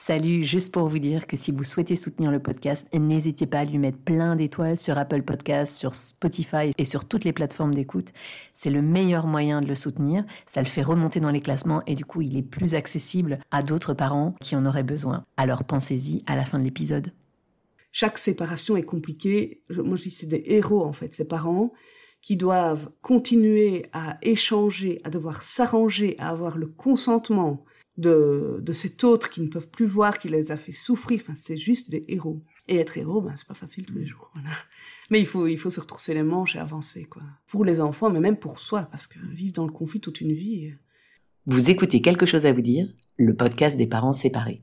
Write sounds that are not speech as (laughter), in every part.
Salut, juste pour vous dire que si vous souhaitez soutenir le podcast, n'hésitez pas à lui mettre plein d'étoiles sur Apple Podcasts, sur Spotify et sur toutes les plateformes d'écoute. C'est le meilleur moyen de le soutenir. Ça le fait remonter dans les classements et du coup, il est plus accessible à d'autres parents qui en auraient besoin. Alors pensez-y à la fin de l'épisode. Chaque séparation est compliquée. Moi, je dis c'est des héros en fait, ces parents qui doivent continuer à échanger, à devoir s'arranger, à avoir le consentement de, de cet autre qui ne peuvent plus voir, qui les a fait souffrir. Enfin, c'est juste des héros. Et être héros, ben, c'est pas facile tous les jours. Mais il faut, il faut se retrousser les manches et avancer, quoi. Pour les enfants, mais même pour soi, parce que vivre dans le conflit toute une vie. Euh. Vous écoutez quelque chose à vous dire, le podcast des parents séparés.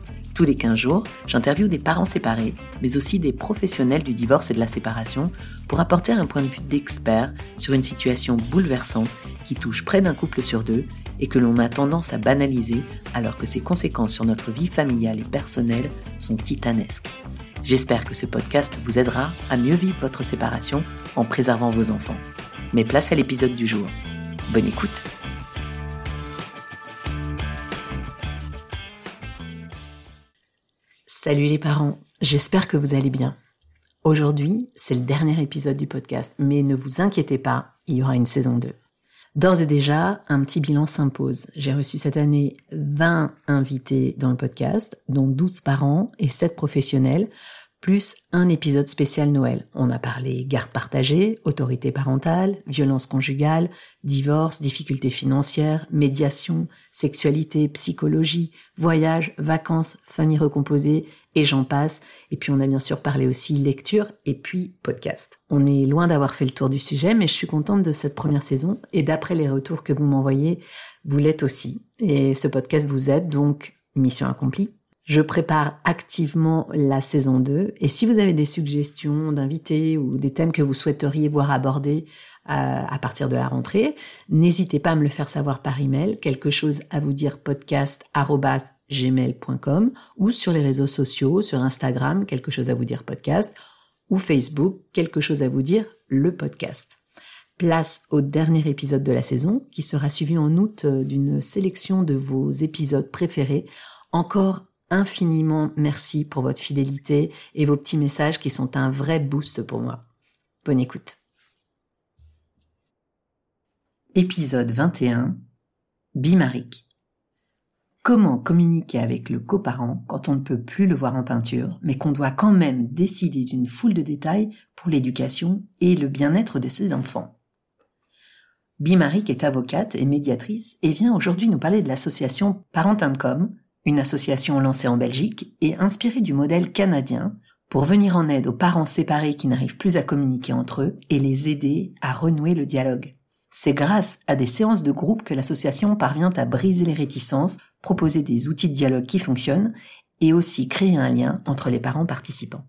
Tous les 15 jours, j'interviewe des parents séparés, mais aussi des professionnels du divorce et de la séparation pour apporter un point de vue d'expert sur une situation bouleversante qui touche près d'un couple sur deux et que l'on a tendance à banaliser alors que ses conséquences sur notre vie familiale et personnelle sont titanesques. J'espère que ce podcast vous aidera à mieux vivre votre séparation en préservant vos enfants. Mais place à l'épisode du jour. Bonne écoute Salut les parents, j'espère que vous allez bien. Aujourd'hui, c'est le dernier épisode du podcast, mais ne vous inquiétez pas, il y aura une saison 2. D'ores et déjà, un petit bilan s'impose. J'ai reçu cette année 20 invités dans le podcast, dont 12 parents et 7 professionnels, plus un épisode spécial Noël. On a parlé garde partagée, autorité parentale, violence conjugale, divorce, difficultés financières, médiation, sexualité, psychologie, voyage, vacances, famille recomposée, et j'en passe. Et puis on a bien sûr parlé aussi lecture et puis podcast. On est loin d'avoir fait le tour du sujet, mais je suis contente de cette première saison et d'après les retours que vous m'envoyez, vous l'êtes aussi. Et ce podcast vous aide, donc mission accomplie. Je prépare activement la saison 2 et si vous avez des suggestions d'invités ou des thèmes que vous souhaiteriez voir abordés euh, à partir de la rentrée, n'hésitez pas à me le faire savoir par email, quelque chose à vous dire podcast gmail.com ou sur les réseaux sociaux, sur Instagram, quelque chose à vous dire podcast ou Facebook, quelque chose à vous dire le podcast. Place au dernier épisode de la saison qui sera suivi en août euh, d'une sélection de vos épisodes préférés. Encore infiniment merci pour votre fidélité et vos petits messages qui sont un vrai boost pour moi. Bonne écoute. Épisode 21 Bimaric. Comment communiquer avec le coparent quand on ne peut plus le voir en peinture, mais qu'on doit quand même décider d'une foule de détails pour l'éducation et le bien-être de ses enfants? Bimaric est avocate et médiatrice et vient aujourd'hui nous parler de l'association Parentin.com, une association lancée en Belgique et inspirée du modèle canadien pour venir en aide aux parents séparés qui n'arrivent plus à communiquer entre eux et les aider à renouer le dialogue. C'est grâce à des séances de groupe que l'association parvient à briser les réticences, proposer des outils de dialogue qui fonctionnent et aussi créer un lien entre les parents participants.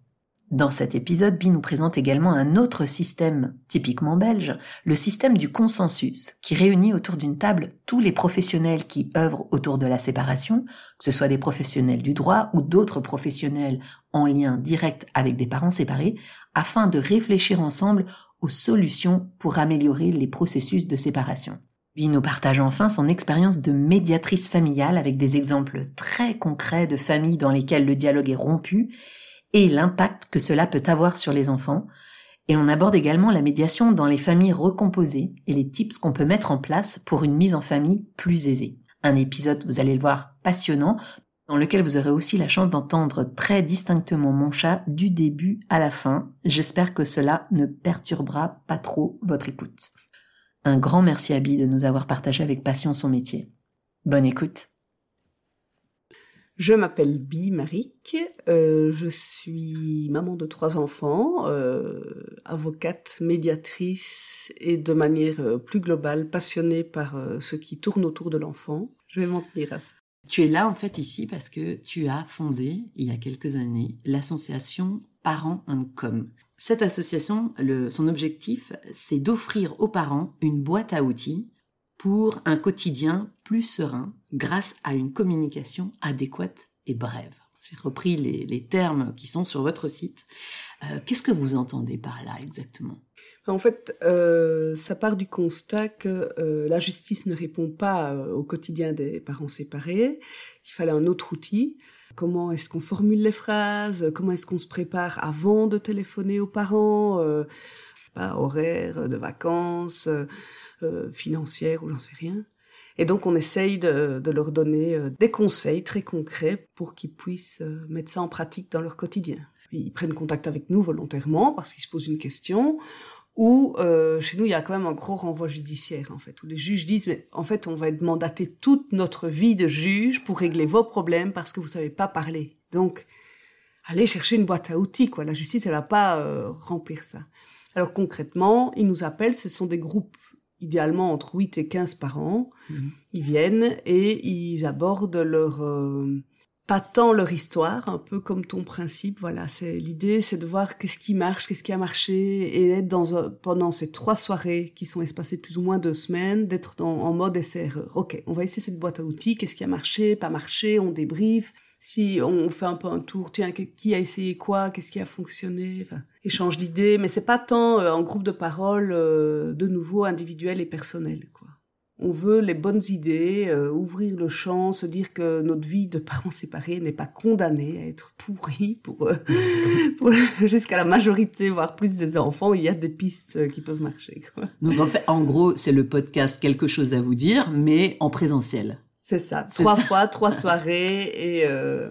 Dans cet épisode, Bi nous présente également un autre système typiquement belge, le système du consensus, qui réunit autour d'une table tous les professionnels qui œuvrent autour de la séparation, que ce soit des professionnels du droit ou d'autres professionnels en lien direct avec des parents séparés, afin de réfléchir ensemble aux solutions pour améliorer les processus de séparation. Bi nous partage enfin son expérience de médiatrice familiale avec des exemples très concrets de familles dans lesquelles le dialogue est rompu et l'impact que cela peut avoir sur les enfants. Et on aborde également la médiation dans les familles recomposées et les tips qu'on peut mettre en place pour une mise en famille plus aisée. Un épisode, vous allez le voir, passionnant, dans lequel vous aurez aussi la chance d'entendre très distinctement mon chat du début à la fin. J'espère que cela ne perturbera pas trop votre écoute. Un grand merci à Bi de nous avoir partagé avec passion son métier. Bonne écoute. Je m'appelle Bi Maric, euh, je suis maman de trois enfants, euh, avocate, médiatrice et de manière euh, plus globale passionnée par ce qui tourne autour de l'enfant. Je vais m'en tenir à ça. Tu es là en fait ici parce que tu as fondé il y a quelques années l'association Parents Com. Cette association, son objectif, c'est d'offrir aux parents une boîte à outils pour un quotidien plus serein grâce à une communication adéquate et brève. J'ai repris les, termes qui sont sur votre site. Euh, qu'est-ce que vous entendez par là exactement? En fait, euh, ça part du constat que euh, la justice ne répond pas au quotidien des parents séparés, qu'il fallait un autre outil. Comment est-ce qu'on formule les phrases? Comment est-ce qu'on se prépare avant de téléphoner aux parents? Pas, Horaire de vacances euh, financière ou j'en sais rien. Et donc on essaye de, leur donner euh, des conseils très concrets pour qu'ils puissent euh, mettre ça en pratique dans leur quotidien. Ils prennent contact avec nous volontairement parce qu'ils se posent une question ou chez nous il y a quand même un gros renvoi judiciaire en fait où les juges disent mais en fait on va être mandaté toute notre vie de juge pour régler vos problèmes parce que vous savez pas parler. Donc allez chercher une boîte à outils quoi. La justice elle va pas remplir ça. Alors concrètement, ils nous appellent, ce sont des groupes idéalement entre 8 et 15 par an. Mhm. Ils viennent et ils abordent leur... Euh, pas tant leur histoire, un peu comme ton principe, voilà, c'est l'idée, c'est de voir qu'est-ce qui marche, qu'est-ce qui a marché, et être dans pendant ces trois soirées qui sont espacées plus ou moins deux semaines, d'être en mode essai-erreur. Ok, on va essayer cette boîte à outils, qu'est-ce qui a marché, pas marché, on débrief, si on fait un peu un tour, tiens, qui a essayé quoi, qu'est-ce qui a fonctionné, enfin, échange d'idées, mais c'est pas tant euh, en groupe de parole euh, de nouveau individuel et personnel, quoi. On veut les bonnes idées, euh, ouvrir le champ, se dire que notre vie de parents séparés n'est pas condamnée à être pourrie pour, (laughs) pour jusqu'à la majorité, voire plus des enfants. Il y a des pistes qui peuvent marcher. Quoi. Donc en fait, en gros, c'est le podcast quelque chose à vous dire, mais en présentiel. C'est ça. Trois fois, trois soirées et. Euh...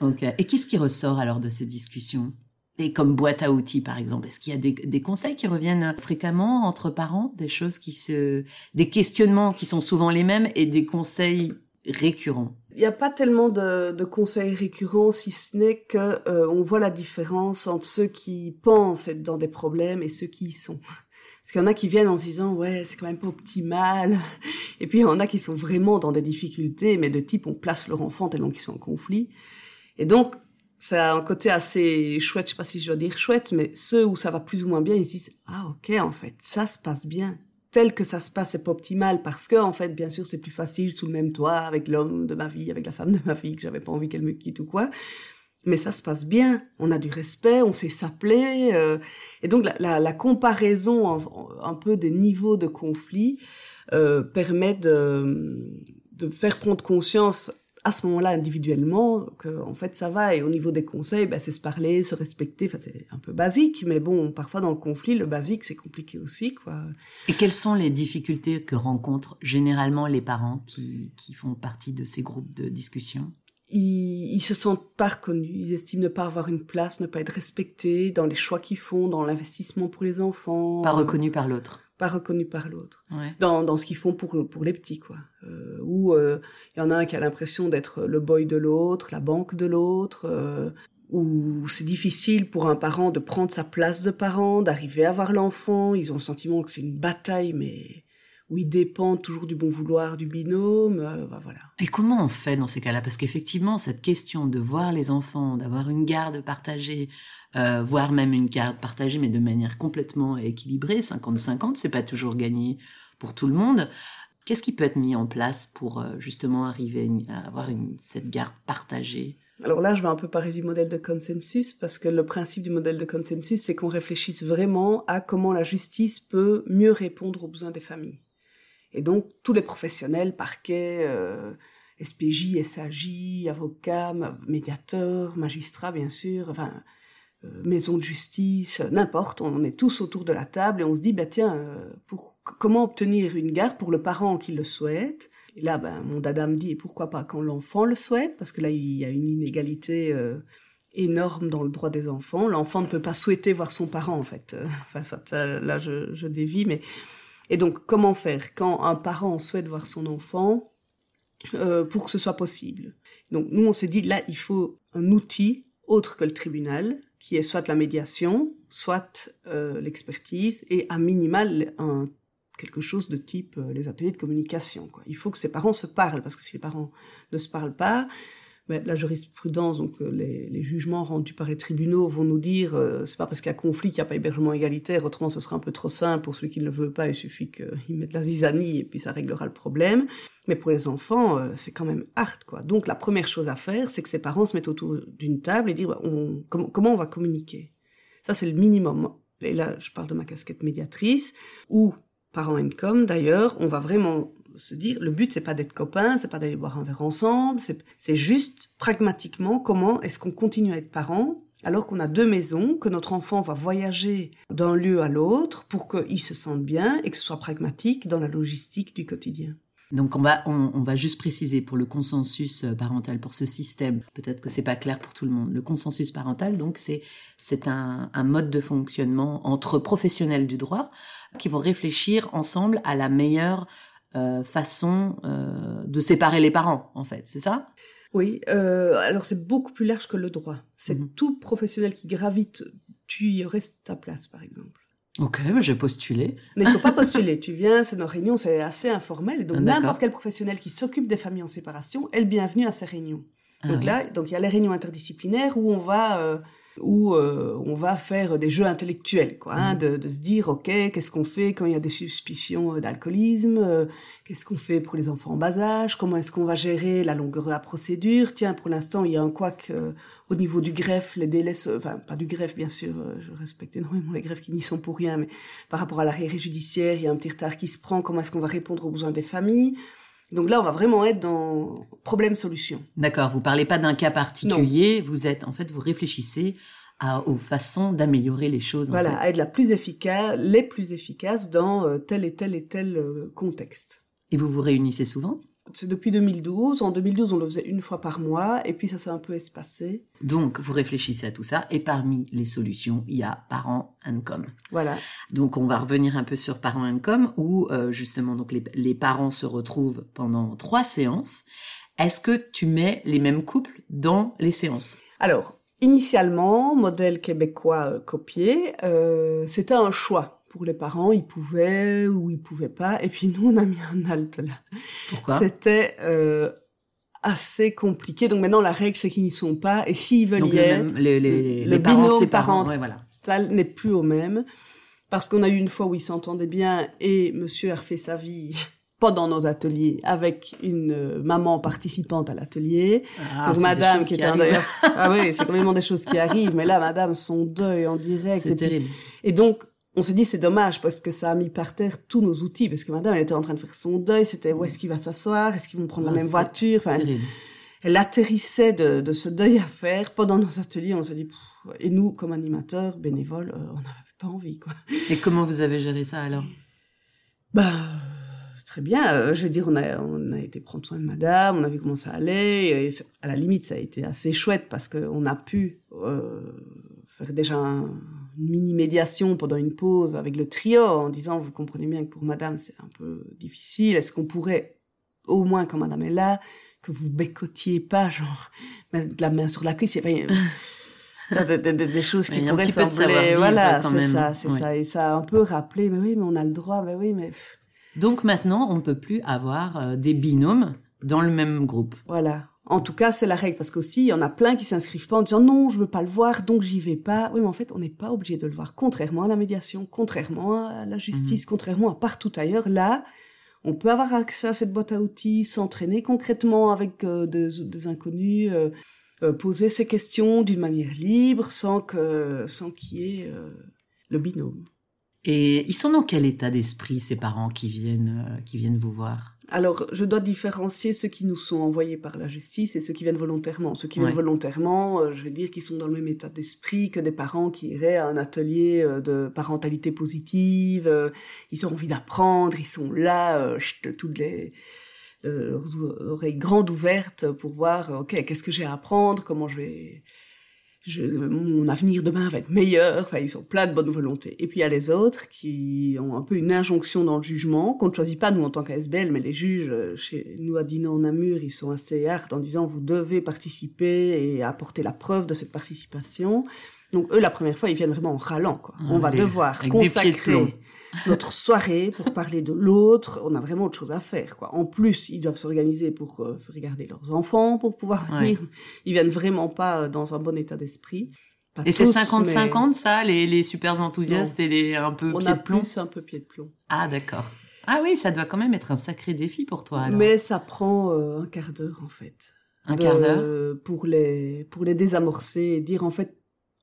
Ok. Et qu'est-ce qui ressort alors de ces discussions? Comme boîte à outils, par exemple, est-ce qu'il y a des, conseils qui reviennent fréquemment entre parents, des choses qui se, des questionnements qui sont souvent les mêmes et des conseils récurrents? Il n'y a pas tellement de, conseils récurrents, si ce n'est que euh, on voit la différence entre ceux qui pensent être dans des problèmes et ceux qui y sont. Parce qu'il y en a qui viennent en se disant ouais c'est quand même pas optimal, et puis il y en a qui sont vraiment dans des difficultés, mais de type on place leur enfant tellement qu'ils sont en conflit. Et donc ça a un côté assez chouette, je sais pas si je dois dire chouette, mais ceux où ça va plus ou moins bien, ils se disent ah ok en fait ça se passe bien, tel que ça se passe c'est pas optimal parce que en fait bien sûr c'est plus facile sous le même toit avec l'homme de ma vie, avec la femme de ma vie que j'avais pas envie qu'elle me quitte ou quoi. Mais ça se passe bien, on a du respect, on sait s'appeler. Euh, et donc la, comparaison un, peu des niveaux de conflit euh, permet de, faire prendre conscience à ce moment-là individuellement que en fait ça va. Et au niveau des conseils ben, c'est se parler se respecter. Enfin c'est un peu basique. Mais bon parfois dans le conflit le basique c'est compliqué aussi quoi. Et quelles sont les difficultés que rencontrent généralement les parents qui font partie de ces groupes de discussion? Ils, ils se sentent pas reconnus, ils estiment ne pas avoir une place, ne pas être respectés dans les choix qu'ils font, dans l'investissement pour les enfants. Pas reconnus par l'autre. Pas reconnus par l'autre. Dans, dans ce qu'ils font pour, pour les petits, quoi. Euh, ou il euh, y en a un qui a l'impression d'être le boy de l'autre, la banque de l'autre. Euh, où c'est difficile pour un parent de prendre sa place de parent, d'arriver à voir l'enfant. Ils ont le sentiment que c'est une bataille, mais où ils dépendent toujours du bon vouloir du binôme. Euh, bah, voilà. Et comment on fait dans ces cas-là? Parce qu'effectivement, cette question de voir les enfants, d'avoir une garde partagée, euh, voire même une garde partagée, mais de manière complètement équilibrée, 50-50, c'est pas toujours gagné pour tout le monde. Qu'est-ce qui peut être mis en place pour euh, justement arriver à avoir une, cette garde partagée? Alors là, je vais un peu parler du modèle de consensus, parce que le principe du modèle de consensus, c'est qu'on réfléchisse vraiment à comment la justice peut mieux répondre aux besoins des familles. Et donc, tous les professionnels, parquet, euh, SPJ, SAJ, avocats, médiateurs, magistrats, bien sûr, enfin, maison de justice, n'importe, on est tous autour de la table et on se dit, bah, tiens, euh, pour, comment obtenir une garde pour le parent qui le souhaite? Et là, ben, mon dada me dit, pourquoi pas quand l'enfant le souhaite? Parce que là, il y a une inégalité énorme dans le droit des enfants. L'enfant ne peut pas souhaiter voir son parent, en fait. (laughs) Enfin, ça, là, je, dévie, mais et donc, comment faire quand un parent souhaite voir son enfant euh, pour que ce soit possible? Donc nous, on s'est dit, là, il faut un outil autre que le tribunal, qui est soit la médiation, soit euh, l'expertise, et à minimal quelque chose de type euh, les ateliers de communication. Il faut que ces parents se parlent, parce que si les parents ne se parlent pas, mais la jurisprudence, donc euh, les, les, jugements rendus par les tribunaux vont nous dire euh, c'est pas parce qu'il y a conflit qu'il n'y a pas hébergement égalitaire, autrement ce sera un peu trop simple pour celui qui ne le veut pas, il suffit qu'il mette la zizanie et puis ça réglera le problème. Mais pour les enfants, euh, c'est quand même hard quoi. Donc la première chose à faire, c'est que ces parents se mettent autour d'une table et dire bah, comment on va communiquer? Ça c'est le minimum. Et là, je parle de ma casquette médiatrice, ou parents com d'ailleurs, on va vraiment se dire, le but c'est pas d'être copains, c'est pas d'aller boire un verre ensemble, c'est juste pragmatiquement comment est-ce qu'on continue à être parents alors qu'on a deux maisons, que notre enfant va voyager d'un lieu à l'autre pour qu'il se sente bien et que ce soit pragmatique dans la logistique du quotidien. Donc on va, on, va juste préciser pour le consensus euh, parental, pour ce système, peut-être que c'est pas clair pour tout le monde. Le consensus parental, donc c'est un mode de fonctionnement entre professionnels du droit qui vont réfléchir ensemble à la meilleure euh, façon euh, de séparer les parents, en fait, c'est ça? Oui, euh, alors c'est beaucoup plus large que le droit. C'est mhm. tout professionnel qui gravite, tu y restes ta place, par exemple. Ok, j'ai postulé. Mais il ne faut pas postuler. tu viens, c'est nos réunions, c'est assez informel. Donc n'importe quel professionnel qui s'occupe des familles en séparation est le bienvenu à ces réunions. Ah donc là, donc il y a les réunions interdisciplinaires où on va où euh, on va faire des jeux intellectuels, quoi, hein, mm. de, se dire, ok, qu'est-ce qu'on fait quand il y a des suspicions d'alcoolisme, euh, qu'est-ce qu'on fait pour les enfants en bas âge, comment est-ce qu'on va gérer la longueur de la procédure. Tiens, pour l'instant, il y a un couac euh, au niveau du greffe, les délais, enfin pas du greffe bien sûr, je respecte énormément les greffes qui n'y sont pour rien, mais par rapport à l'arrêt judiciaire, il y a un petit retard qui se prend. Comment est-ce qu'on va répondre aux besoins des familles donc là, on va vraiment être dans problème-solution. D'accord, vous parlez pas d'un cas particulier, vous êtes, en fait, vous réfléchissez à, aux façons d'améliorer les choses. Voilà, à être la plus efficace, les plus efficaces dans euh, tel et tel et tel euh, contexte. Et vous vous réunissez souvent? C'est depuis 2012. En 2012, on le faisait une fois par mois, et puis ça s'est un peu espacé. Donc, vous réfléchissez à tout ça, et parmi les solutions, il y a Parents Com. Voilà. Donc, on va revenir un peu sur Parents Com, où euh, justement, donc les, les parents se retrouvent pendant trois séances. Est-ce que tu mets les mêmes couples dans les séances? Alors, initialement, modèle québécois euh, copié, euh, c'était un choix pour les parents, ils pouvaient ou ils pouvaient pas. Et puis nous, on a mis un halte là. Pourquoi? C'était euh, assez compliqué. Donc maintenant, la règle, c'est qu'ils n'y sont pas. Et s'ils veulent y être, les, les, le parents, binôme ouais, voilà. n'est plus au même. Parce qu'on a eu une fois où ils s'entendaient bien et monsieur a refait sa vie (laughs) pendant nos ateliers avec une euh, maman participante à l'atelier. Ah, donc madame qui, était un deuil. ah oui, c'est complètement des choses qui arrivent. Mais là, madame, son deuil en direct. C'est terrible. Et donc, on s'est dit c'est dommage parce que ça a mis par terre tous nos outils parce que madame elle était en train de faire son deuil c'était où est-ce qu'il va s'asseoir est-ce qu'ils vont prendre la même voiture enfin elle, atterrissait de, ce deuil à faire. Pendant nos ateliers on s'est dit et nous comme animateurs bénévoles euh, on n'avait pas envie quoi. Et comment vous avez géré ça alors? Bah très bien euh, je veux dire on a on a été prendre soin de madame on a vu comment ça allait et à la limite ça a été assez chouette parce qu'on a pu euh, faire déjà un mini-médiation pendant une pause avec le trio en disant, vous comprenez bien que pour madame c'est un peu difficile, est-ce qu'on pourrait, au moins quand madame est là, que vous bécotiez pas, genre, mettre la main sur la cuisse, c'est (laughs) pas... des choses qui pourraient sembler, voilà, c'est ça, c'est ça, et ça a un peu rappelé, mais oui, mais on a le droit, mais oui, mais... Donc maintenant, on ne peut plus avoir euh, des binômes dans le même groupe. Voilà. En tout cas, c'est la règle parce qu'aussi, il y en a plein qui s'inscrivent pas en disant non, je veux pas le voir, donc j'y vais pas. Oui, mais en fait, on n'est pas obligé de le voir. Contrairement à la médiation, contrairement à la justice, mhm. contrairement à partout ailleurs, là, on peut avoir accès à cette boîte à outils, s'entraîner concrètement avec euh, des, inconnus, euh, euh, poser ses questions d'une manière libre, sans que, sans qu'il y ait le binôme. Et ils sont dans quel état d'esprit ces parents qui viennent, qui viennent vous voir? Alors, je dois différencier ceux qui nous sont envoyés par la justice et ceux qui viennent volontairement. Ceux qui viennent volontairement, euh, je vais dire qu'ils sont dans le même état d'esprit que des parents qui iraient à un atelier euh, de parentalité positive. Euh, ils ont envie d'apprendre, ils sont là, toutes les oreilles grandes ouvertes pour voir, ok, qu'est-ce que j'ai à apprendre, comment je vais mon avenir demain va être meilleur. Enfin, ils ont plein de bonne volonté. Et puis il y a les autres qui ont un peu une injonction dans le jugement qu'on ne choisit pas nous en tant qu'ASBL, mais les juges euh, chez nous à Dinan-Namur, ils sont assez hard en disant vous devez participer et apporter la preuve de cette participation. Donc eux, la première fois, ils viennent vraiment en râlant. Quoi. Ah, On va devoir avec consacrer. Notre soirée pour parler de l'autre. On a vraiment autre chose à faire. Quoi. En plus, ils doivent s'organiser pour euh, regarder leurs enfants, pour pouvoir Ouais. venir. Ils viennent vraiment pas euh, dans un bon état d'esprit. Et c'est tous, 50-50, ça, les, les super enthousiastes et les un peu On pieds a de plomb plus un peu pied de plomb. Ah, d'accord. Ah oui, ça doit quand même être un sacré défi pour toi, alors. Mais ça prend euh, un quart d'heure en fait. un de- quart d'heure pour les pour les désamorcer et dire en fait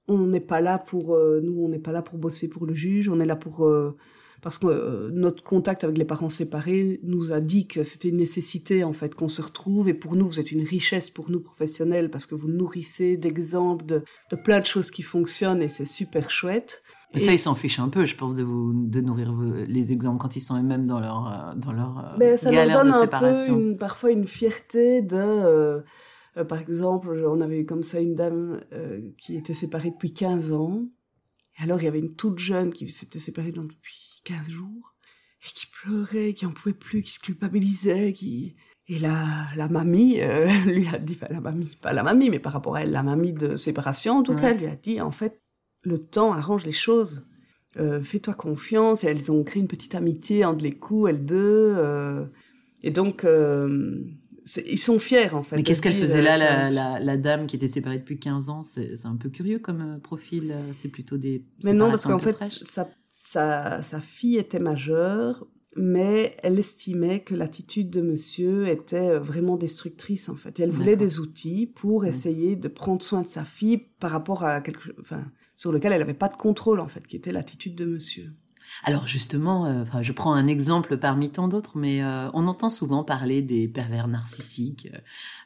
on n'est pas là pour euh, nous on n'est pas là pour bosser pour le juge on est là pour euh, parce que euh, notre contact avec les parents séparés nous a dit que c'était une nécessité en fait qu'on se retrouve et pour nous vous êtes une richesse pour nous professionnels parce que vous nourrissez d'exemples de, de plein de choses qui fonctionnent et c'est super chouette Mais Et- ça, ils s'en fichent un peu, je pense, de vous de nourrir vos- les exemples quand ils sont eux-mêmes dans leur, euh, dans leur euh, Ben, ça leur galère donne de un séparation. peu une- parfois une fierté de euh, par exemple on avait eu comme ça une dame euh, qui était séparée depuis 15 ans et alors il y avait une toute jeune qui s'était séparée depuis 15 jours et qui pleurait qui en pouvait plus qui se culpabilisait qui et la, la mamie euh, (laughs) lui a dit, enfin la mamie, pas la mamie, mais par rapport à elle, la mamie de séparation, en tout Ouais. cas, elle lui a dit, en fait, le temps arrange les choses. Euh, Fais-toi confiance. Et elles ont créé une petite amitié entre les coups, elles deux. euh, et donc, euh, ils sont fiers, en fait. Mais qu'est-ce qu'elle faisait là, la, la, la dame qui était séparée depuis 15 ans C'est un peu curieux comme euh, profil. euh, C'est plutôt des. Mais non, parce qu'en fait, sa, sa, sa fille était majeure, mais elle estimait que l'attitude de monsieur était euh, vraiment destructrice, en fait. Et elle voulait des outils pour essayer de prendre soin de sa fille par rapport à quelque chose, enfin, sur lequel elle n'avait pas de contrôle, en fait, qui était l'attitude de monsieur. Alors justement, euh, enfin, je prends un exemple parmi tant d'autres, mais euh, on entend souvent parler des pervers narcissiques.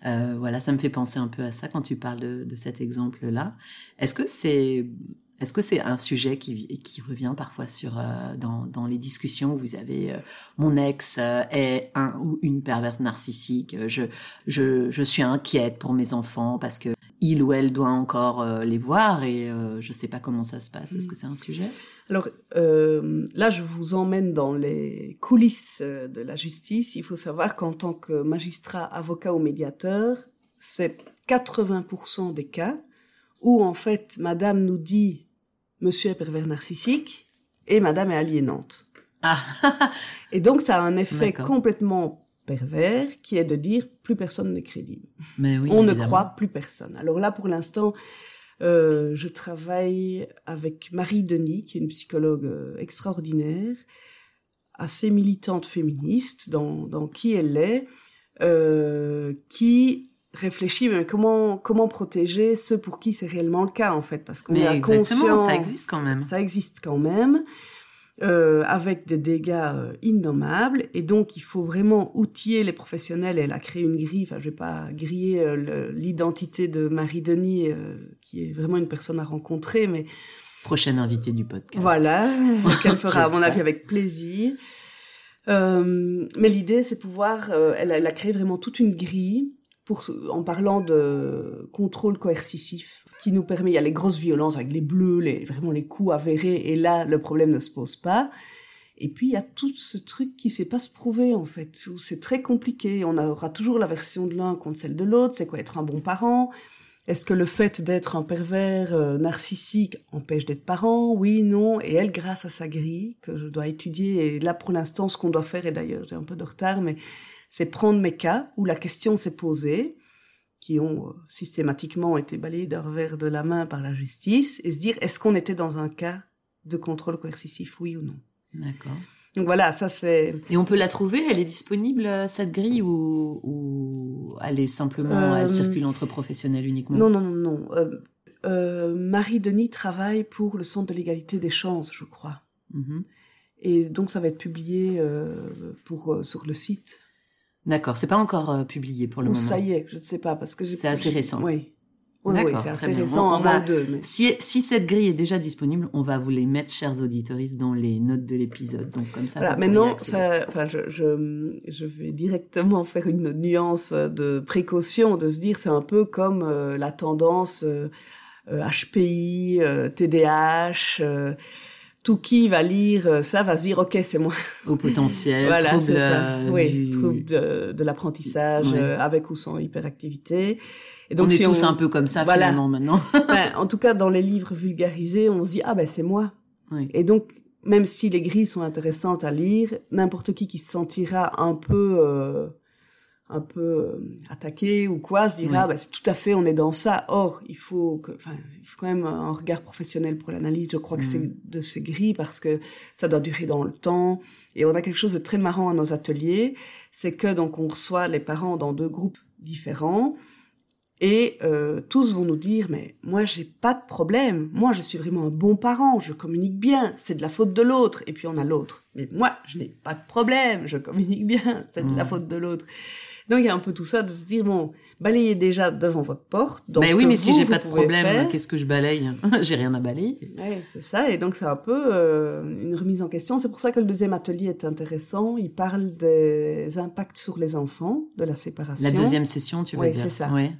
Euh, voilà, ça me fait penser un peu à ça quand tu parles de, de cet exemple-là. Est-ce que c'est est-ce que c'est un sujet qui, vi- qui revient parfois sur euh, dans, dans les discussions? Où vous avez euh, mon ex euh, est un ou une perverse narcissique, je, je, je suis inquiète pour mes enfants parce que il ou elle doit encore les voir et je sais pas comment ça se passe. Est-ce que c'est un sujet? Alors euh, là, je vous emmène dans les coulisses euh, de la justice. Il faut savoir qu'en tant que magistrat, avocat ou médiateur, c'est 80% des cas où en fait Madame nous dit Monsieur est pervers narcissique et Madame est aliénante. Ah, (laughs) Et donc ça a un effet complètement pervers qui est de dire plus personne n'est crédible mais oui. on ne croit plus personne. Alors là, pour l'instant, euh, je travaille avec Marie Denis, qui est une psychologue euh, extraordinaire, assez militante féministe, dans, dans qui elle est, euh, qui réfléchit mais comment comment protéger ceux pour qui c'est réellement le cas en fait parce qu'on exactement, conscience ça existe quand même. ça existe quand même euh, avec des dégâts euh, innommables. Et donc il faut vraiment outiller les professionnels. Elle a créé une grille. Enfin je vais pas griller euh, l'identité de Marie Denis euh, qui est vraiment une personne à rencontrer mais Prochaine invitée du podcast. voilà, (laughs) qu'elle fera à mon avis avec plaisir. Mais l'idée, c'est pouvoir, elle, elle a créé vraiment toute une grille pour, en parlant de contrôle coercitif qui nous permet, il y a les grosses violences avec les bleus, les, vraiment les coups avérés, et là, le problème ne se pose pas. Et puis, il y a tout ce truc qui ne sait pas se prouver, en fait, où c'est très compliqué. On aura toujours la version de l'un contre celle de l'autre. C'est quoi être un bon parent? Est-ce que le fait d'être un pervers euh, narcissique empêche d'être parent? Oui, non. Et elle, grâce à sa grille, que je dois étudier, et là, pour l'instant, ce qu'on doit faire, et d'ailleurs, j'ai un peu de retard, mais c'est prendre mes cas où la question s'est posée, qui ont euh, systématiquement été balayés d'un revers de la main par la justice, et se dire, est-ce qu'on était dans un cas de contrôle coercitif, oui ou non? D'accord. Donc voilà, ça c'est... Et on peut la trouver? Elle est disponible, euh, cette grille, ou, ou elle est simplement, elle Euh, circule entre professionnels uniquement? Non, non, non, non. Euh, euh, Marie Denis travaille pour le Centre de l'égalité des chances, je crois. Mhm. Et donc ça va être publié pour, sur le site. D'accord, c'est pas encore euh, publié pour le Ou moment. ça y est, je ne sais pas, parce que j'ai... C'est assez récent. Oui. C'est assez bien. récent, On- on un va- mois ou deux. Mais... Si, si cette grille est déjà disponible, on va vous les mettre, chers auditoristes, dans les notes de l'épisode. Donc comme ça, Voilà, maintenant, ça, enfin, je, je, je vais directement faire une nuance de précaution, de se dire c'est un peu comme euh, la tendance euh, HPI, TDAH tout qui va lire ça va se dire ok c'est moi. Au potentiel (laughs) voilà trouble, ça. oui trouble de, l'apprentissage avec ou sans hyperactivité. Et donc on est tous un peu comme ça finalement maintenant. (laughs) Ben, (laughs) en tout cas dans les livres vulgarisés on se dit ah ben c'est moi. Et donc même si les grilles sont intéressantes à lire, n'importe qui qui se sentira un peu euh, un peu euh, attaqué ou quoi se dira bah, c'est tout à fait on est dans ça. Or il faut que, il faut quand même un regard professionnel pour l'analyse. Je crois que c'est mm. de ces grilles parce que ça doit durer dans le temps. Et on a quelque chose de très marrant à nos ateliers, c'est que donc on reçoit les parents dans deux groupes différents et euh, tous vont nous dire, mais moi j'ai pas de problème, moi je suis vraiment un bon parent, je communique bien, c'est de la faute de l'autre. Et puis on a l'autre, mais moi je n'ai pas de problème, je communique bien, c'est de la mmh. faute de l'autre. Donc il y a un peu tout ça de se dire bon, balayez déjà devant votre porte. Dans mais oui, mais si j'ai pas de problème, qu'est-ce que je balaye (laughs) J'ai rien à balayer. Ouais, c'est ça. Et donc c'est un peu euh, une remise en question. C'est pour ça que le deuxième atelier est intéressant. Il parle des impacts sur les enfants de la séparation. La deuxième session, tu veux ouais, dire c'est ça. Ouais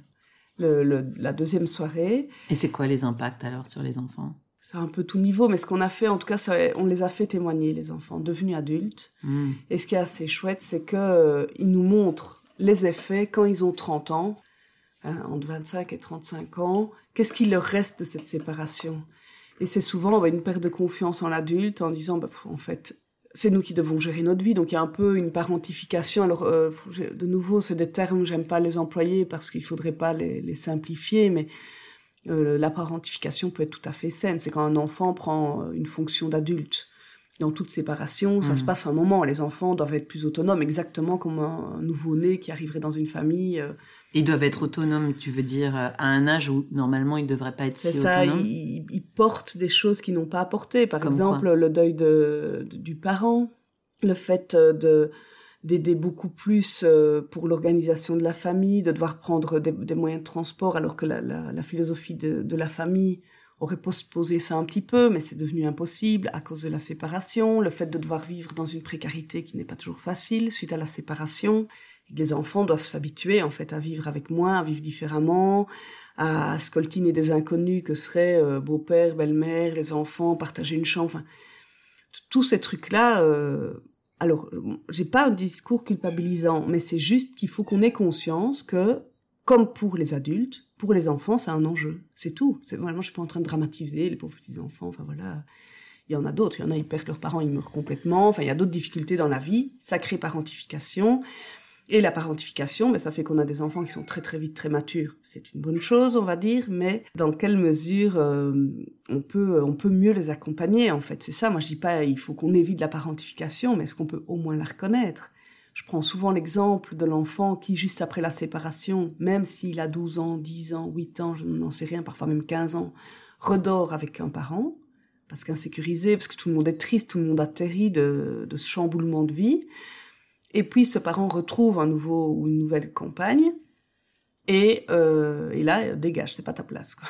le, la deuxième soirée. Et c'est quoi les impacts alors sur les enfants? C'est un peu tout niveau, mais ce qu'on a fait, en tout cas, on les a fait témoigner, les enfants devenus adultes. Hmm. Et ce qui est assez chouette, c'est qu'ils euh, nous montrent les effets quand ils ont 30 ans, hein, entre 25 et 35 ans, qu'est-ce qu'il leur reste de cette séparation? Et c'est souvent bah, une perte de confiance en l'adulte en disant, bah, en fait, c'est nous qui devons gérer notre vie. Donc il y a un peu une parentification. Alors euh, de nouveau, c'est des termes j'aime pas les employer parce qu'il faudrait pas les, simplifier, mais euh, la parentification peut être tout à fait saine. C'est quand un enfant prend euh, une fonction d'adulte. Dans toute séparation, ça se mmh. passe un moment. Les enfants doivent être plus autonomes, exactement comme un, nouveau-né qui arriverait dans une famille. Ils doivent être autonomes, tu veux dire, à un âge où normalement ils ne devraient pas être si ça, autonomes? ils, ils, portent des choses qu'ils n'ont pas apportées. Par exemple, le deuil de, du parent, le fait de d'aider beaucoup plus euh, pour l'organisation de la famille, de devoir prendre des, moyens de transport alors que la, la, philosophie de, de, la famille aurait posé ça un petit peu, mais c'est devenu impossible à cause de la séparation, le fait de devoir vivre dans une précarité qui n'est pas toujours facile suite à la séparation les enfants doivent s'habituer en fait à vivre avec moi, à vivre différemment, à scoltiner des inconnus que seraient euh, beau-père, belle-mère, les enfants, partager une chambre, enfin, tous ces trucs-là. Euh, alors, euh, j'ai pas un discours culpabilisant, mais c'est juste qu'il faut qu'on ait conscience que, comme pour les adultes, pour les enfants, c'est un enjeu. C'est tout. C'est vraiment, je suis pas en train de dramatiser les pauvres petits enfants. Enfin voilà. Il y en a d'autres. Il y en a, ils perdent leurs parents, ils meurent complètement. Enfin, il y a d'autres difficultés dans la vie. Sacrée parentification. Et la parentification, mais ça fait qu'on a des enfants qui sont très très vite très matures. C'est une bonne chose, on va dire, mais dans quelle mesure euh, on peut on peut mieux les accompagner en fait? C'est ça. Moi, je dis pas il faut qu'on évite la parentification, mais est-ce qu'on peut au moins la reconnaître? Je prends souvent l'exemple de l'enfant qui, juste après la séparation, même s'il a 12 ans, 10 ans, 8 ans, je n'en sais rien, parfois même 15 ans, redort avec un parent parce qu'insécurisé, parce que tout le monde est triste, tout le monde atterrit de, ce chamboulement de vie. Et puis ce parent retrouve un nouveau ou une nouvelle compagne. Et, euh, là, dégage, c'est pas ta place. Quoi.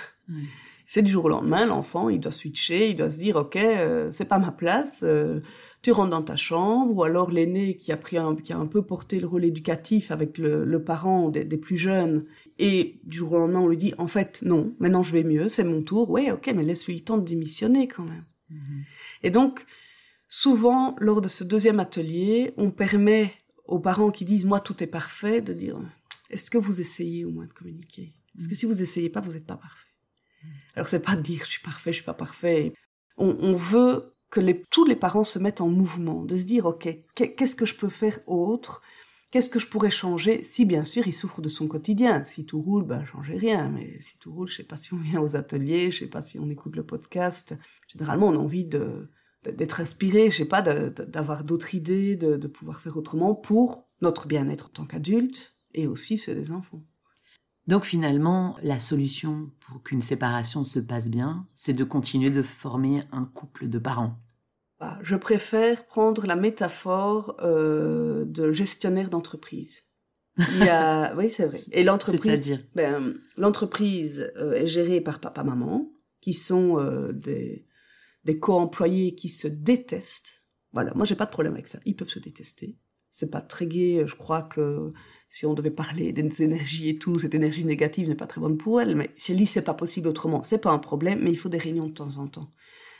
C'est du jour au lendemain, l'enfant, il doit switcher, il doit se dire, ok, euh, c'est pas ma place, euh, tu rentres dans ta chambre, ou alors l'aîné qui a pris un, qui a un peu porté le rôle éducatif avec le, le parent des, des, plus jeunes, et du jour au lendemain, on lui dit, en fait, non, maintenant je vais mieux, c'est mon tour, ouais, ok, mais laisse-lui le temps de démissionner quand même. Mm-hmm. Et donc, Souvent, lors de ce deuxième atelier, on permet aux parents qui disent moi tout est parfait de dire est-ce que vous essayez au moins de communiquer? Parce que si vous essayez pas, vous n'êtes pas parfait. Alors c'est pas de dire je suis parfait, je suis pas parfait. On, veut que tous les parents se mettent en mouvement, de se dire ok qu'est-ce que je peux faire autre? Qu'est-ce que je pourrais changer? Si bien sûr il souffre de son quotidien Si tout roule, ben changez rien. Mais si tout roule, je sais pas si on vient aux ateliers, je sais pas si on écoute le podcast. Généralement, on a envie de d'être inspiré, je sais pas, d'avoir d'autres idées, de, pouvoir faire autrement pour notre bien-être en tant qu'adulte et aussi ceux des enfants. Donc finalement, la solution pour qu'une séparation se passe bien, c'est de continuer de former un couple de parents. Bah, je préfère prendre la métaphore euh, de gestionnaire d'entreprise. Il y a, (laughs) oui, c'est vrai. Et l'entreprise, ben, l'entreprise euh, est gérée par papa-maman, qui sont euh, des, des co-employés qui se détestent. Voilà, moi j'ai pas de problème avec ça. Ils peuvent se détester. C'est pas très gai. Je crois que si on devait parler des énergies et tout, cette énergie négative n'est pas très bonne pour elle. Mais si elle dit c'est pas possible autrement, c'est pas un problème, mais il faut des réunions de temps en temps.